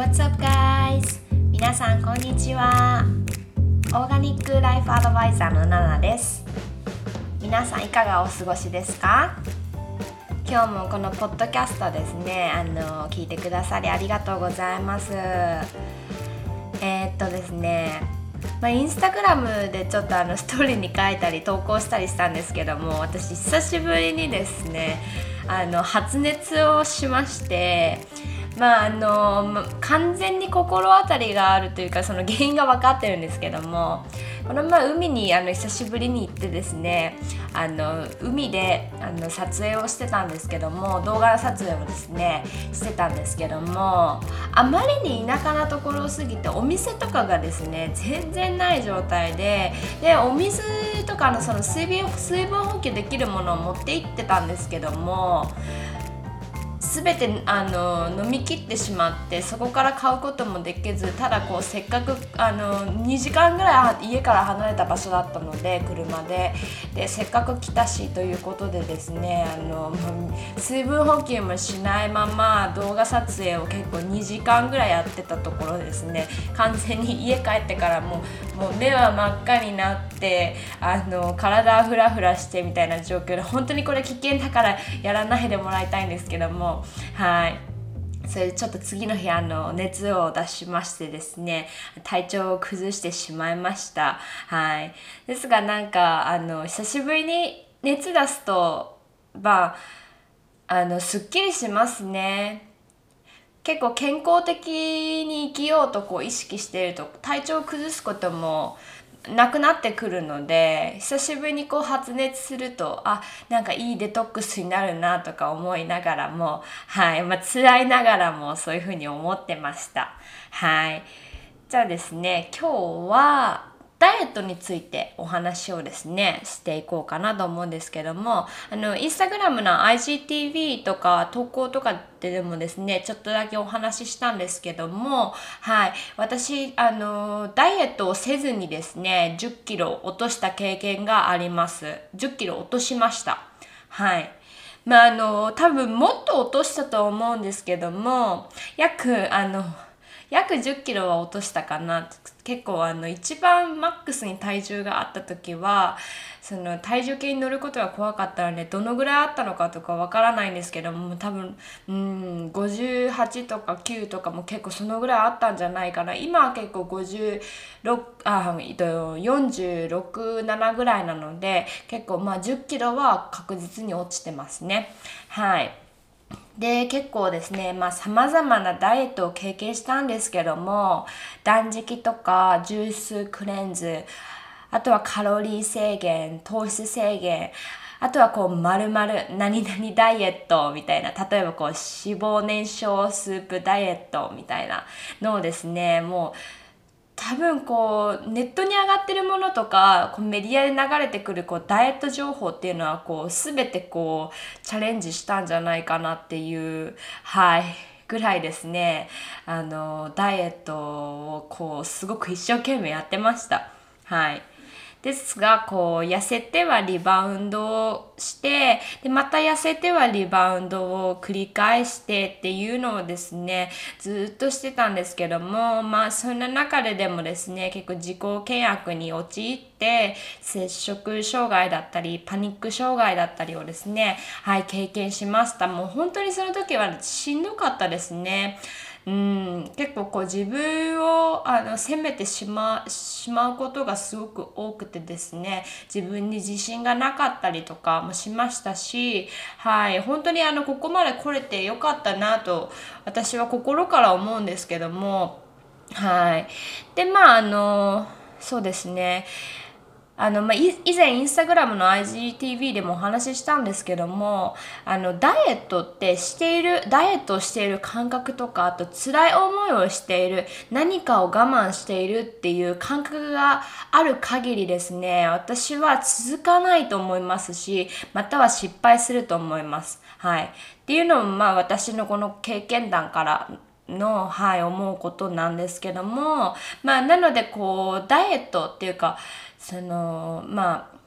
What's up guys? 皆さんこんにちは。オーガニックライフアドバイザーのナナです。皆さんいかがお過ごしですか？今日もこのポッドキャストですねあの聞いてくださりありがとうございます。えー、っとですねまあ、インスタグラムでちょっとあのストーリーに書いたり投稿したりしたんですけども私久しぶりにですねあの発熱をしましてまああの完全に心当たりがあるというかその原因が分かってるんですけどもこの前海にあの久しぶりに行ってですねあの海であの撮影をしてたんですけども動画撮影をですねしてたんですけどもあまりに田舎なところすぎてお店とかがですね全然ない状態ででお水とかのその水分水分補給できるものを持って行ってたんですけども全てあの飲み切ってしまってそこから買うこともできずただこうせっかくあの2時間ぐらい家から離れた場所だったので車ででせっかく来たしということでですねあの水分補給もしないまま動画撮影を結構2時間ぐらいやってたところですね。完全に家帰ってからもうもう目は真っ赤になってあの体フラフラしてみたいな状況で本当にこれ危険だからやらないでもらいたいんですけどもはい。それでちょっと次の日あの熱を出しましてですね体調を崩してしまいました。はい。ですがなんかあの久しぶりに熱出すとまああのすっきりしますね。結構健康的に生きようとこう意識してると体調を崩すこともなくなってくるので久しぶりにこう発熱するとあなんかいいデトックスになるなとか思いながらもはいまあ辛いながらもそういうふうに思ってました。はい。じゃあですね今日はダイエットについてお話をですねしていこうかなと思うんですけどもあのインスタグラムの IGTV とか投稿とかででもですねちょっとだけお話ししたんですけどもはい。私あのダイエットをせずにですね1 0キロ落とした経験があります。1 0キロ落としました。はい。まああの多分もっと落としたと思うんですけども約あの約1 0キロは落としたかな。結構あの一番マックスに体重があった時はその体重計に乗ることが怖かったのでどのぐらいあったのかとかわからないんですけども多分うん58とか9とかも結構そのぐらいあったんじゃないかな。今は結構56あ467ぐらいなので結構まあ1 0キロは確実に落ちてますね。はい。で結構ですねまあさまざまなダイエットを経験したんですけども断食とかジュースクレンズあとはカロリー制限糖質制限あとはこうまるまる何々ダイエットみたいな例えばこう脂肪燃焼スープダイエットみたいなのをですねもう多分こうネットに上がってるものとかこうメディアで流れてくるこうダイエット情報っていうのはこう全てこうチャレンジしたんじゃないかなっていうはいぐらいですね。あのダイエットをこうすごく一生懸命やってました。はい。ですがこう痩せてはリバウンドをしてでまた痩せてはリバウンドを繰り返してっていうのをですねずっとしてたんですけどもまあそんな中ででもですね結構自己契約に陥って摂食障害だったりパニック障害だったりをですねはい経験しましたもう本当にその時はしんどかったですね。うん結構こう自分をあの責めてしましまうことがすごく多くてですね自分に自信がなかったりとかもしましたしはい本当にあのここまで来れてよかったなと私は心から思うんですけどもはい。でまああのそうですね。あの、まあ、以前インスタグラムの IGTV でもお話ししたんですけどもあのダイエットってしているダイエットをしている感覚とかあと辛い思いをしている何かを我慢しているっていう感覚がある限りですね私は続かないと思いますしまたは失敗すると思います。はい、っていうのもまあ私のこの経験談からの、はい、思うことなんですけどもまあなのでこうダイエットっていうかそのまあ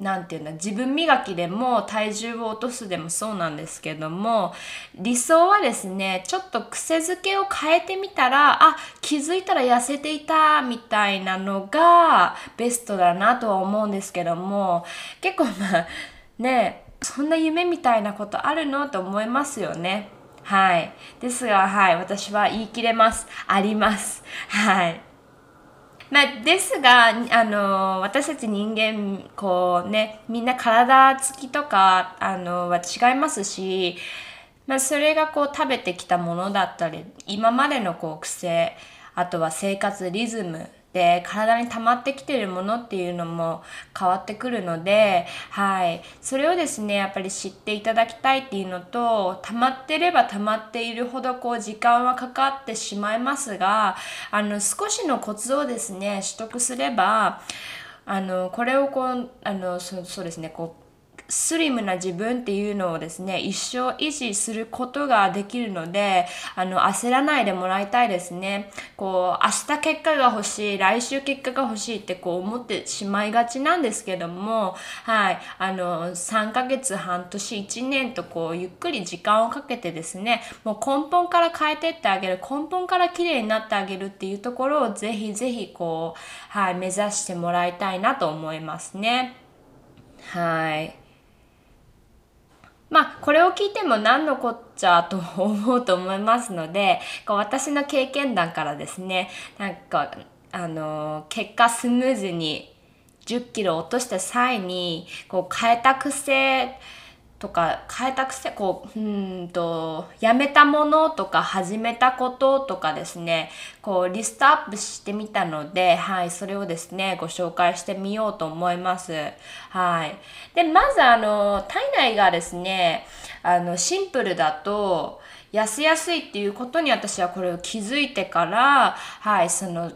なんていうんだ自分磨きでも体重を落とすでもそうなんですけども理想はですねちょっと癖づけを変えてみたらあ気づいたら痩せていたみたいなのがベストだなとは思うんですけども結構まあねそんな夢みたいなことあるのと思いますよね。はい。ですが、はい。私は言い切れます。あります。はい。まあ、ですが、あの、私たち人間、こうね、みんな体つきとか、あの、は違いますし、まあ、それがこう食べてきたものだったり、今までのこう癖、あとは生活リズムで体に溜まってきてるものっていうのも変わってくるので、はい、それをですねやっぱり知っていただきたいっていうのと溜まってれば溜まっているほどこう時間はかかってしまいますがあの少しのコツをですね取得すればあのこれをこうあのそうですねこうスリムな自分っていうのをですね、一生維持することができるので、あの、焦らないでもらいたいですね。こう、明日結果が欲しい、来週結果が欲しいってこう思ってしまいがちなんですけども、はい、あの、3ヶ月、半年、1年とこう、ゆっくり時間をかけてですね、もう根本から変えてってあげる、根本から綺麗になってあげるっていうところをぜひぜひこう、はい、目指してもらいたいなと思いますね。はい。まあ、これを聞いても何のこっちゃと思うと思いますので、こう私の経験談からですね、なんか、あの、結果スムーズに10キロ落とした際に、こう変えた癖とか変えた癖こううんとやめたものとか始めたこととかですねこうリストアップしてみたのではいそれをですねご紹介してみようと思います。はい。でまずあの体内がですねあのシンプルだと痩せやすいっていうことに私はこれを気づいてからはいその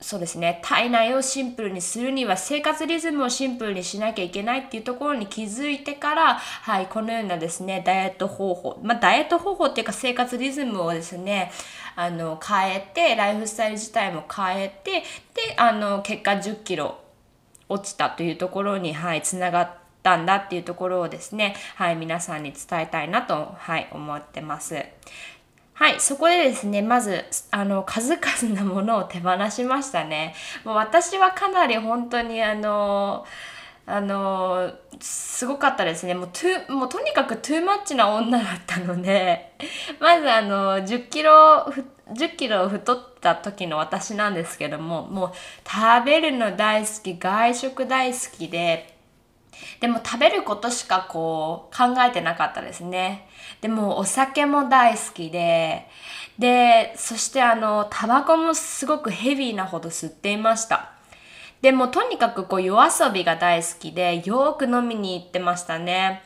そうですね体内をシンプルにするには生活リズムをシンプルにしなきゃいけないっていうところに気づいてからはいこのようなですねダイエット方法まあダイエット方法っていうか生活リズムをですねあの変えてライフスタイル自体も変えてであの結果1 0キロ落ちたというところにはいつながったんだっていうところをですねはい皆さんに伝えたいなとはい思ってます。はい、そこでですね、まず、あの、数々のものを手放しましたね。もう私はかなり本当にあの、あの、すごかったですね。もう、トもうとにかくトゥーマッチな女だったので、まずあの、10キロ、10キロ太った時の私なんですけども、もう食べるの大好き、外食大好きで、でも食べることしかこう考えてなかったですね。でもお酒も大好きで、で、そしてあの、タバコもすごくヘビーなほど吸っていました。でもとにかくこう夜遊びが大好きで、よく飲みに行ってましたね。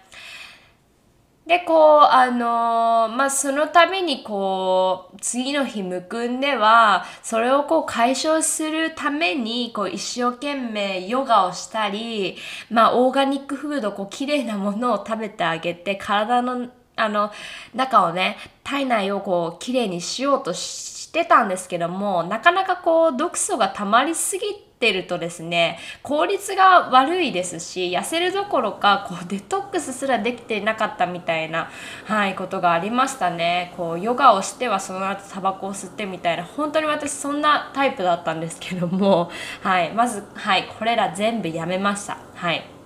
で、こう、あのー、まあ、そのためにこう、次の日むくんでは、それをこう解消するために、こう一生懸命ヨガをしたり、まあ、オーガニックフード、こう綺麗なものを食べてあげて、体のあの、中をね、体内をこう、綺麗にしようとしてたんですけども、なかなかこう、毒素が溜まりすぎてるとですね、効率が悪いですし、痩せるどころか、こう、デトックスすらできてなかったみたいな、はい、ことがありましたね。こう、ヨガをしてはその後タバコを吸ってみたいな、本当に私そんなタイプだったんですけども、はい、まず、はい、これら全部やめました。はい。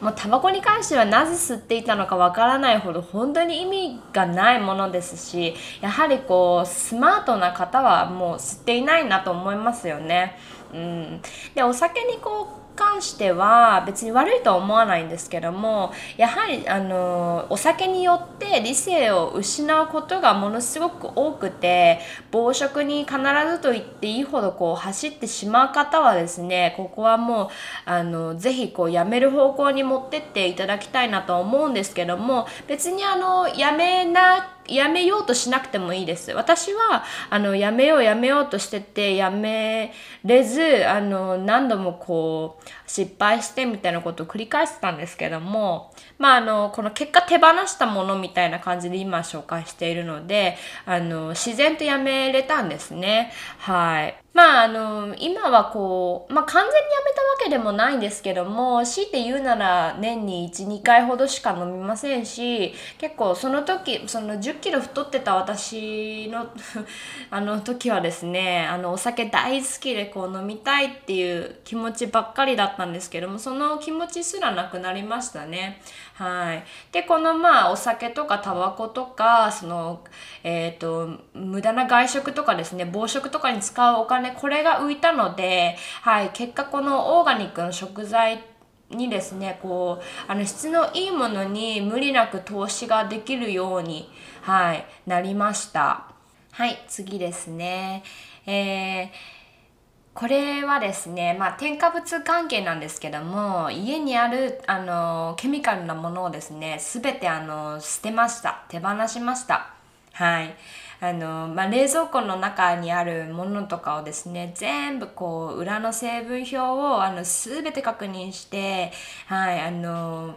もうタバコに関してはなぜ吸っていたのかわからないほど本当に意味がないものですしやはりこうスマートな方はもう吸っていないなと思いますよね。うん、でお酒にこう関しては別に悪いとは思わないんですけどもやはりあのお酒によって理性を失うことがものすごく多くて暴食に必ずと言っていいほどこう走ってしまう方はですねここはもうあのぜひこうやめる方向に持ってっていただきたいなと思うんですけども別にあのやめなくやめようとしなくてもいいです。私は、あの、やめようやめようとしてて、やめれず、あの、何度もこう、失敗してみたいなことを繰り返してたんですけども、まあ、あの、この結果手放したものみたいな感じで今紹介しているので、あの、自然とやめれたんですね。はい。まああの今はこう、まあ、完全にやめたわけでもないんですけども強いて言うなら年に12回ほどしか飲みませんし結構その時その1 0キロ太ってた私の あの時はですねあのお酒大好きでこう飲みたいっていう気持ちばっかりだったんですけどもその気持ちすらなくなりましたね。はい、でこのまあお酒とかタバコとかその、えーと、無駄な外食とかですね暴食とかに使うお金これが浮いたので、はい、結果このオーガニックの食材にですねこうあの質のいいものに無理なく投資ができるように、はい、なりました。はい。次ですね。えーこれはですね、まあ、添加物関係なんですけども家にあるあのケミカルなものをですね全てあの捨てました。手放しました。はい。あの、まあ、冷蔵庫の中にあるものとかをですね全部こう裏の成分表をあの全て確認してはいあの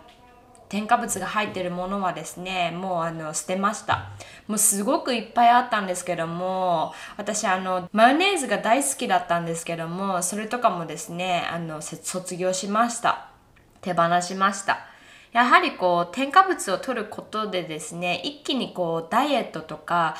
添加物が入ってるものはですねもうあの捨てました。もうすごくいっぱいあったんですけども私あのマヨネーズが大好きだったんですけどもそれとかもですねあの卒業しました。手放しました。やはりこう添加物を取ることでですね一気にこうダイエットとか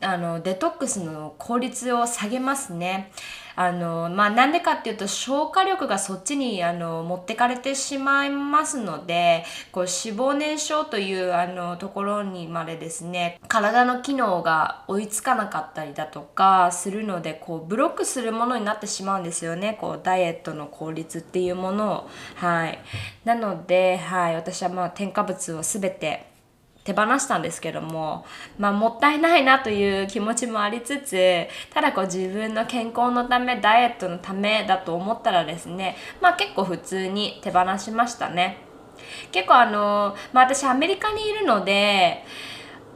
あのデトックスの効率を下げますね。あのまあなんでかっていうと消化力がそっちにあの持ってかれてしまいますのでこう脂肪燃焼というあのところにまでですね体の機能が追いつかなかったりだとかするのでこうブロックするものになってしまうんですよね。こうダイエットの効率っていうものを。はい。なのではい。私はまあ添加物を全て手放したんですけども、まあ、もったいないなという気持ちもありつつただこう自分の健康のためダイエットのためだと思ったらですねまあ結構普通に手放しましたね。結構あの、まあ、私アメリカにいるので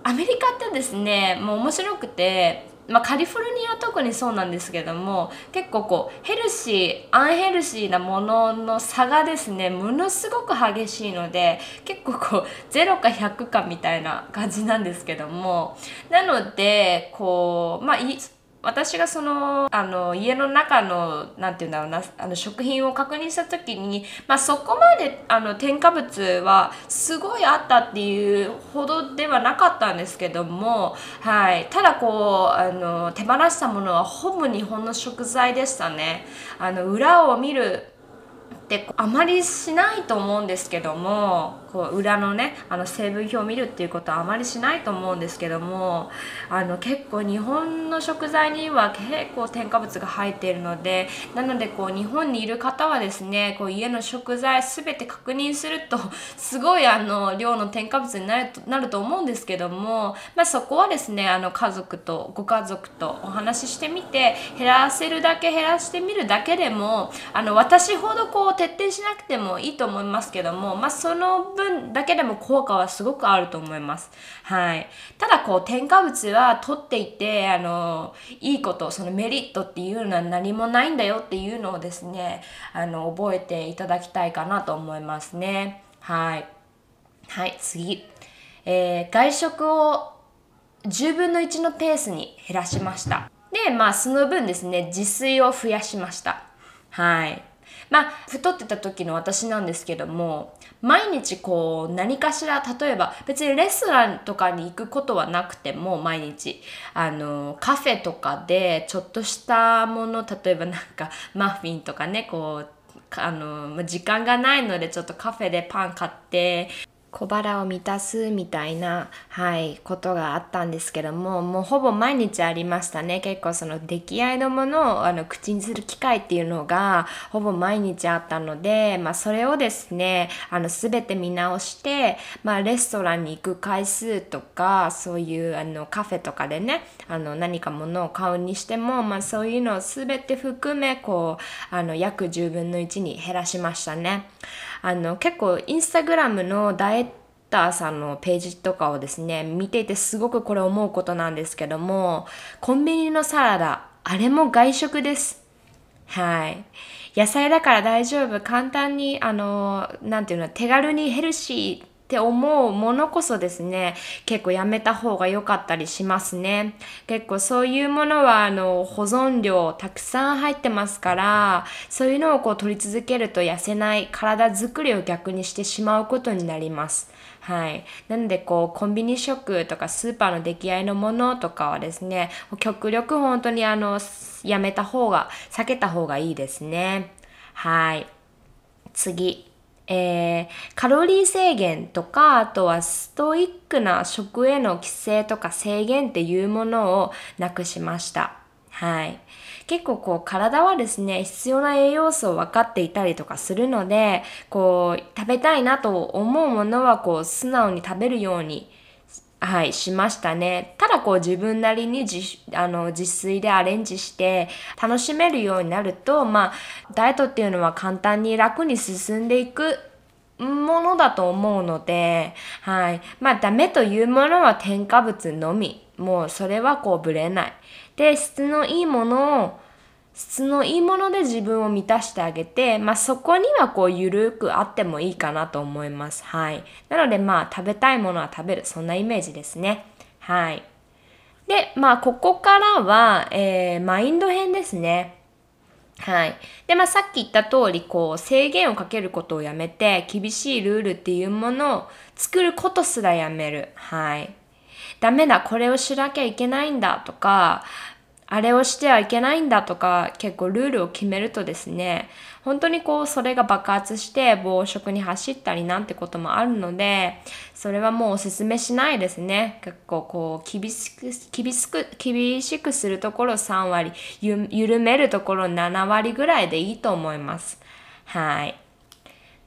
アメリカってですねもう面白くてまあ、カリフォルニアは特にそうなんですけども結構こうヘルシーアンヘルシーなものの差がですねものすごく激しいので結構こう0か100かみたいな感じなんですけどもなのでこうまあ私がそのあの家の中の何て言うんだろうなあの食品を確認した時に、まあ、そこまであの添加物はすごいあったっていうほどではなかったんですけども、はい、ただこうあの手放したものはほぼ日本の食材でしたね。あの裏を見るってあまりしないと思うんですけどもこう裏のねあの成分表を見るっていうことはあまりしないと思うんですけどもあの結構日本の食材には結構添加物が入っているのでなのでこう日本にいる方はですねこう家の食材全て確認すると すごいあの量の添加物になるとなると思うんですけども、まあ、そこはですねあの家族とご家族とお話ししてみて減らせるだけ減らしてみるだけでもあの私ほどこう徹底しなくてもいいと思いますけども、まあ、その分分だけでも効果はすごくあると思います。はい。ただこう添加物は取っていて、あの、いいこと、そのメリットっていうのは何もないんだよっていうのをですね、あの、覚えていただきたいかなと思いますね。はい。はい、次。えー、外食を10分の1のペースに減らしました。で、まあその分ですね、自炊を増やしました。はい。まあ太ってた時の私なんですけども毎日こう何かしら例えば別にレストランとかに行くことはなくても毎日あのカフェとかでちょっとしたもの例えばなんかマフィンとかねこうあの時間がないのでちょっとカフェでパン買って小腹を満たすみたいな、はい、ことがあったんですけども、もうほぼ毎日ありましたね。結構その出来合いのものをあの口にする機会っていうのがほぼ毎日あったので、まあそれをですね、あの全て見直して、まあレストランに行く回数とか、そういうあのカフェとかでね、あの何か物を買うにしても、まあそういうのを全て含め、こう、あの約10分の1に減らしましたね。あの結構インスタグラムのダイエッターさんのページとかをですね見ていてすごくこれ思うことなんですけどもコンビニのサラダあれも外食です。はい。野菜だから大丈夫。簡単にあの何ていうの手軽にヘルシーって思うものこそですね、結構やめた方が良かったりしますね。結構そういうものはあの保存量たくさん入ってますから、そういうのをこう取り続けると痩せない体作りを逆にしてしまうことになります。はい。なので、こう、コンビニ食とかスーパーの出来合いのものとかはですね、極力本当にあの、やめた方が、避けた方がいいですね。はい。次。えー、カロリー制限とか、あとはストイックな食への規制とか制限っていうものをなくしました。はい。結構こう体はですね、必要な栄養素を分かっていたりとかするので、こう食べたいなと思うものはこう素直に食べるようにはい、しましたね。ただこう自分なりに自あの自炊でアレンジして楽しめるようになると、まあ、ダイエットっていうのは簡単に楽に進んでいくものだと思うので、はい。まあ、ダメというものは添加物のみ。もうそれはこうぶれない。で、質のいいものを質のいいもので自分を満たしてあげて、まあ、そこにはこうゆるくあってもいいかなと思います。はい。なのでまあ食べたいものは食べる。そんなイメージですね。はい。で、まあここからは、えー、マインド編ですね。はい。で、まあさっき言った通り、こう制限をかけることをやめて、厳しいルールっていうものを作ることすらやめる。はい。ダメだ、これをしなきゃいけないんだとか、あれをしてはいけないんだとか結構ルールを決めるとですね本当にこうそれが爆発して暴食に走ったりなんてこともあるのでそれはもうおすすめしないですね結構こう厳しく厳しく厳しくするところ3割ゆ緩めるところ7割ぐらいでいいと思いますはい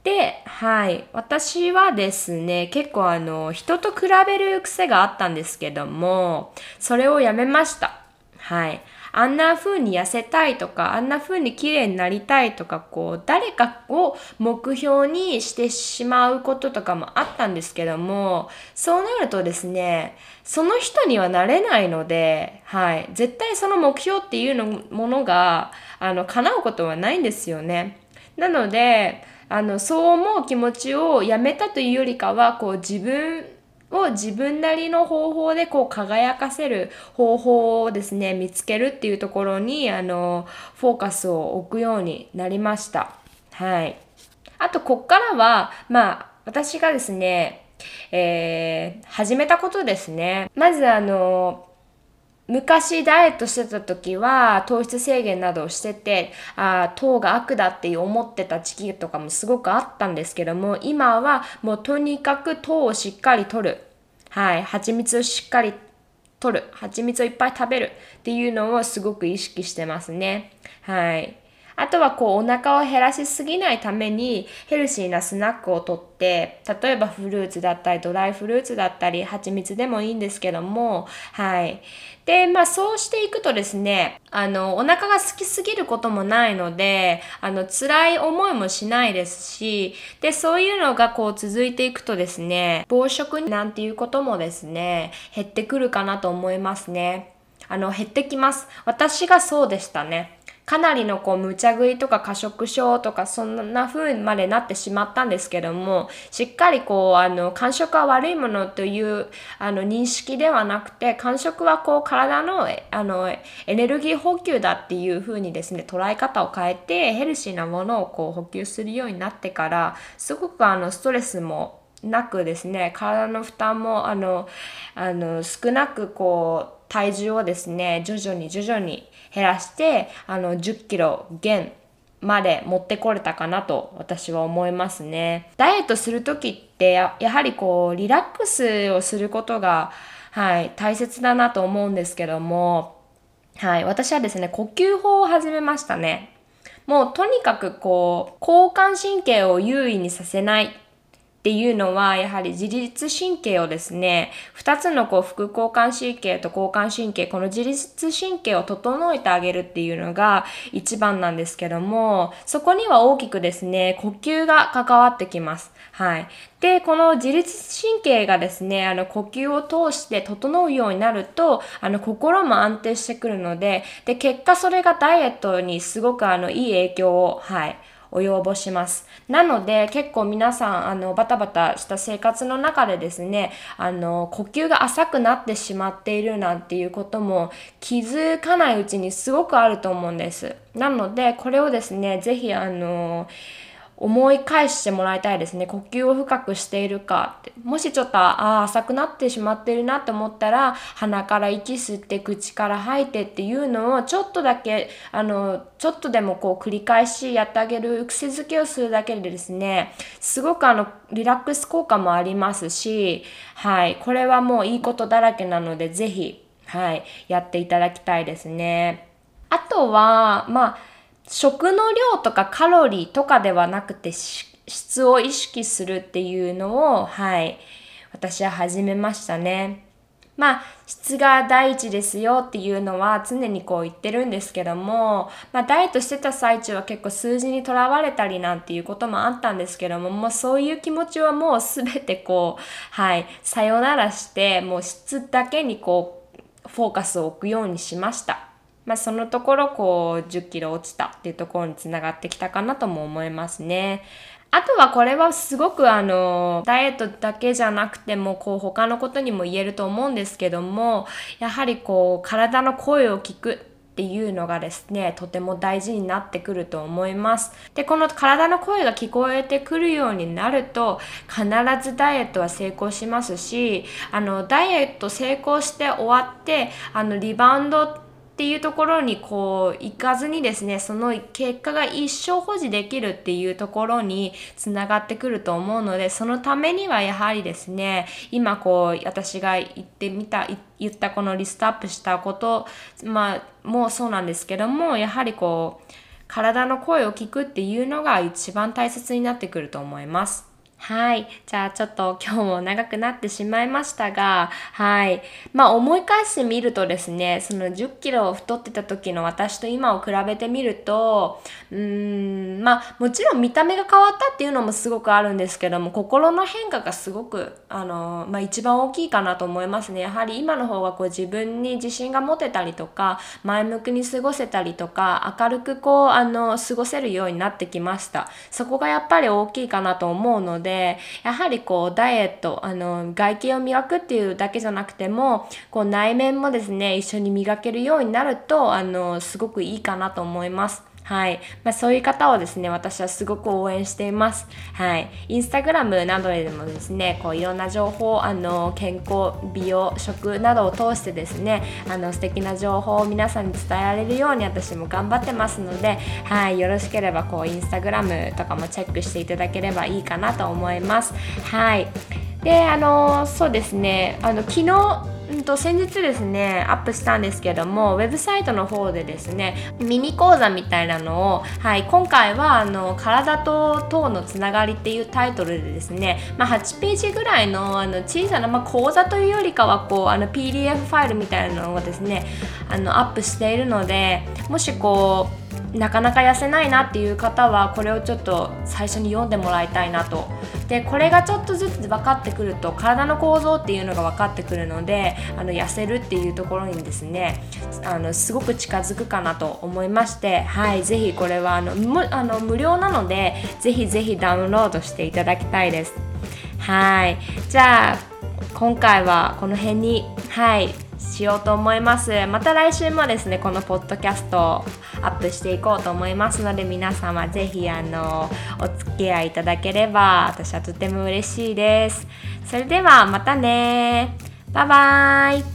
で、はい。私はですね、結構あの、人と比べる癖があったんですけども、それをやめました。はい。あんな風に痩せたいとか、あんな風に綺麗になりたいとか、こう、誰かを目標にしてしまうこととかもあったんですけども、そうなるとですね、その人にはなれないので、はい。絶対その目標っていうのものが、あの、叶うことはないんですよね。なので、あの、そう思う気持ちをやめたというよりかは、こう、自分を自分なりの方法でこう輝かせる方法をですね見つけるっていうところにあのフォーカスを置くようになりました。はい。あとこっからはまあ私がですねえー、始めたことですね。まずあの昔ダイエットしてた時は糖質制限などをしててあ糖が悪だって思ってた時期とかもすごくあったんですけども今はもうとにかく糖をしっかり取る。はい。蜂蜜をしっかり取る。蜂蜜をいっぱい食べるっていうのをすごく意識してますね。はい。あとはこうお腹を減らしすぎないためにヘルシーなスナックをとって例えばフルーツだったりドライフルーツだったり蜂蜜でもいいんですけどもはい。でまあそうしていくとですねあのお腹が空きすぎることもないのであの辛い思いもしないですしでそういうのがこう続いていくとですね暴食なんていうこともですね減ってくるかなと思いますね。あの減ってきます。私がそうでしたね。かなりのこう無茶食いとか過食症とかそんな風までなってしまったんですけどもしっかりこうあの間食は悪いものというあの認識ではなくて間食はこう体のあのエネルギー補給だっていう風にですね捉え方を変えてヘルシーなものをこう補給するようになってからすごくあのストレスもなくですね体の負担もあのあの少なくこう体重をですね徐々に徐々に減らしてあの10キロ減まで持ってこれたかなと私は思いますね。ダイエットする時ってやはりこうリラックスをすることがはい大切だなと思うんですけどもはい私はですね呼吸法を始めましたね。もうとにかくこう交感神経を優位にさせないっていうのは、やはり自律神経をですね、2つのこう副交感神経と交感神経、この自律神経を整えてあげるっていうのが一番なんですけども、そこには大きくですね、呼吸が関わってきます。はい。で、この自律神経がですね、あの呼吸を通して整うようになると、あの心も安定してくるので、で、結果それがダイエットにすごくあのいい影響を、はい、及ぼします。なので結構皆さんあのバタバタした生活の中でですねあの呼吸が浅くなってしまっているなんていうことも気づかないうちにすごくあると思うんです。なのでこれをですね是非あの思い返してもらいたいですね。呼吸を深くしているかって。もしちょっと、ああ、浅くなってしまってるなと思ったら、鼻から息吸って口から吐いてっていうのをちょっとだけ、あの、ちょっとでもこう繰り返しやってあげる、癖づけをするだけでですね、すごくあの、リラックス効果もありますし、はい、これはもういいことだらけなので、ぜひ、はい、やっていただきたいですね。あとは、まあ、食の量とかカロリーとかではなくて質を意識するっていうのを、はい、私は始めましたね。まあ、質が第一ですよっていうのは常にこう言ってるんですけども、まあ、ダイエットしてた最中は結構数字にとらわれたりなんていうこともあったんですけども、もうそういう気持ちはもう全てこう、はい、さよならして、もう質だけにこう、フォーカスを置くようにしました。まあ、そのところこう10キロ落ちたっていうところにつながってきたかなとも思いますね。あとはこれはすごくあのダイエットだけじゃなくてもこう他のことにも言えると思うんですけどもやはりこう体の声を聞くっていうのがですねとても大事になってくると思いますでこの体の声が聞こえてくるようになると必ずダイエットは成功しますしあのダイエット成功して終わってあのリバウンドっていうところにこう行かずにですねその結果が一生保持できるっていうところにつながってくると思うのでそのためにはやはりですね今こう私が言ってみた言ったこのリストアップしたことまあもうそうなんですけどもやはりこう体の声を聞くっていうのが一番大切になってくると思います。はい。じゃあちょっと今日も長くなってしまいましたが、はい。まあ思い返してみるとですね、その10キロ太ってた時の私と今を比べてみると、うーん、まあもちろん見た目が変わったっていうのもすごくあるんですけども、心の変化がすごく、あの、まあ一番大きいかなと思いますね。やはり今の方がこう自分に自信が持てたりとか、前向きに過ごせたりとか、明るくこう、あの、過ごせるようになってきました。そこがやっぱり大きいかなと思うので、でやはりこうダイエットあの外見を磨くっていうだけじゃなくてもこう内面もですね一緒に磨けるようになるとあのすごくいいかなと思います。はい。まあ、そういう方をですね、私はすごく応援しています。はい。インスタグラムなどでもですね、こういろんな情報、あの、健康、美容、食などを通してですね、あの、素敵な情報を皆さんに伝えられるように私も頑張ってますので、はい。よろしければ、こう、インスタグラムとかもチェックしていただければいいかなと思います。はい。で、あの、そうですね、あの、昨日、うんと先日ですねアップしたんですけどもウェブサイトの方でですねミニ講座みたいなのを、はい、今回はあの体と糖のつながりっていうタイトルでですね、まあ、8ページぐらいのあの小さな、まあ、講座というよりかはこうあの PDF ファイルみたいなのをですねあのアップしているのでもしこうなかなか痩せないなっていう方はこれをちょっと最初に読んでもらいたいなと。でこれがちょっとずつ分かってくると体の構造っていうのが分かってくるのであの痩せるっていうところにですねあのすごく近づくかなと思いましてはい是非これはあのあの無料なので是非是非ダウンロードしていただきたいです。はい。じゃあ今回はこの辺にはい。しようと思います。また来週もですねこのポッドキャストをアップしていこうと思いますので皆様是非あのお付き合いいただければ私はとても嬉しいです。それではまたね。バイバーイ。